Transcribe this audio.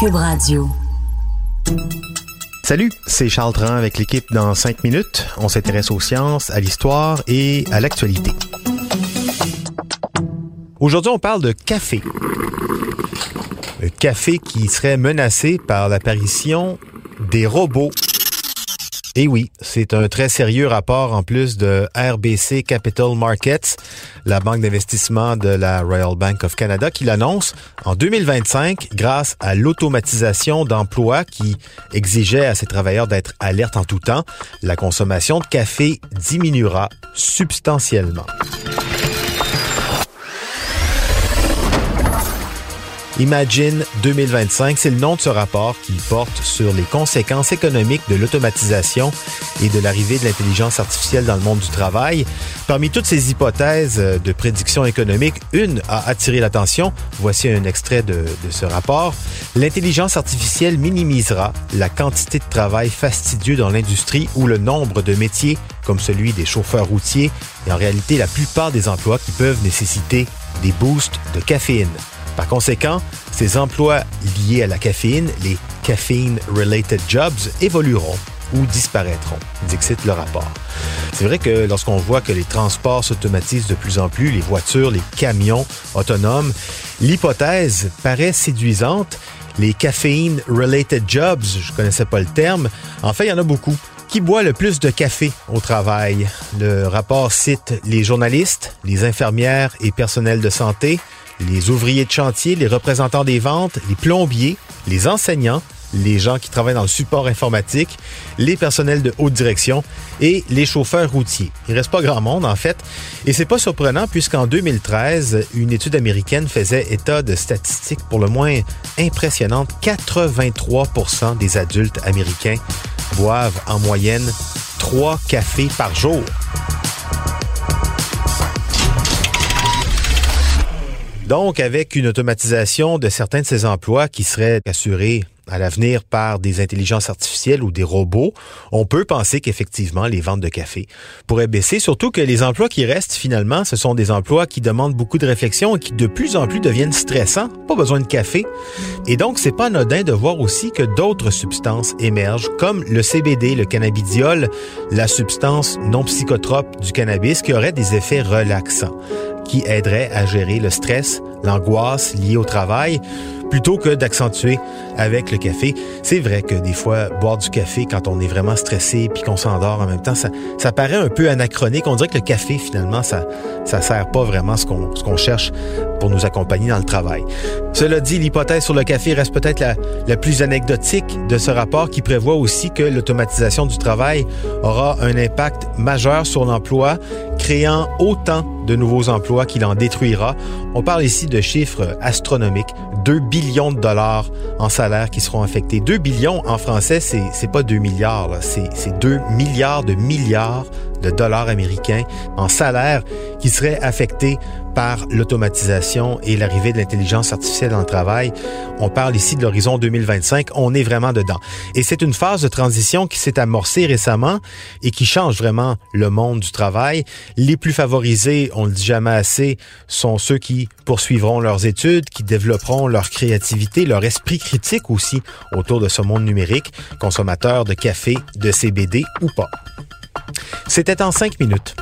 Cube Radio. Salut, c'est Charles Tran avec l'équipe dans 5 minutes. On s'intéresse aux sciences, à l'histoire et à l'actualité. Aujourd'hui, on parle de café. Le café qui serait menacé par l'apparition des robots et oui, c'est un très sérieux rapport en plus de RBC Capital Markets, la banque d'investissement de la Royal Bank of Canada, qui l'annonce en 2025 grâce à l'automatisation d'emplois qui exigeait à ses travailleurs d'être alertes en tout temps. La consommation de café diminuera substantiellement. Imagine 2025, c'est le nom de ce rapport qui porte sur les conséquences économiques de l'automatisation et de l'arrivée de l'intelligence artificielle dans le monde du travail. Parmi toutes ces hypothèses de prédiction économique, une a attiré l'attention. Voici un extrait de, ce rapport. L'intelligence artificielle minimisera la quantité de travail fastidieux dans l'industrie où le nombre de métiers comme celui des chauffeurs routiers et en réalité la plupart des emplois qui peuvent nécessiter des boosts de caféine. Par conséquent, ces emplois liés à la caféine, les caffeine-related jobs, évolueront ou disparaîtront, dixit le rapport. C'est vrai que lorsqu'on voit que les transports s'automatisent de plus en plus, les voitures, les camions autonomes, l'hypothèse paraît séduisante. Les caffeine-related jobs, je connaissais pas le terme, en fait, il y en a beaucoup. Qui boit le plus de café au travail? Le rapport cite les journalistes, les infirmières et personnels de santé, les ouvriers de chantier, les représentants des ventes, les plombiers, les enseignants, les gens qui travaillent dans le support informatique, les personnels de haute direction et les chauffeurs routiers. Il reste pas grand monde en fait, et c'est pas surprenant puisqu'en 2013, une étude américaine faisait état de statistiques pour le moins impressionnantes. 83% des adultes américains boivent en moyenne trois cafés par jour. Donc, avec une automatisation de certains de ces emplois qui seraient assurés à l'avenir par des intelligences artificielles ou des robots, on peut penser qu'effectivement les ventes de café pourraient baisser, surtout que les emplois qui restent finalement, ce sont des emplois qui demandent beaucoup de réflexion et qui de plus en plus deviennent stressants, pas besoin de café. Et donc c'est pas anodin de voir aussi que d'autres substances émergent comme le CBD, le cannabidiol, la substance non psychotrope du cannabis qui aurait des effets relaxants qui aiderait à gérer le stress, l'angoisse liée au travail plutôt que d'accentuer avec le café. C'est vrai que des fois, boire du café quand on est vraiment stressé puis qu'on s'endort en même temps, ça, ça paraît un peu anachronique. On dirait que le café, finalement, ça ça sert pas vraiment ce ce qu'on cherche pour nous accompagner dans le travail. Cela dit, l'hypothèse sur le café reste peut-être la, la plus anecdotique de ce rapport qui prévoit aussi que l'automatisation du travail aura un impact majeur sur l'emploi, créant autant de nouveaux emplois qu'il en détruira. On parle ici de chiffres astronomiques. 2 billions de dollars en salaire qui seront affectés. 2 billions en français, c'est, pas 2 milliards, c'est 2 milliards de milliards de dollars américains en salaire qui seraient affectés par l'automatisation et l'arrivée de l'intelligence artificielle dans le travail. On parle ici de l'horizon 2025. On est vraiment dedans. Et c'est une phase de transition qui s'est amorcée récemment et qui change vraiment le monde du travail. Les plus favorisés, on le dit jamais assez, sont ceux qui poursuivront leurs études, qui développeront leur créativité, leur esprit critique aussi autour de ce monde numérique, consommateurs de café, de CBD ou pas. C'était en cinq minutes.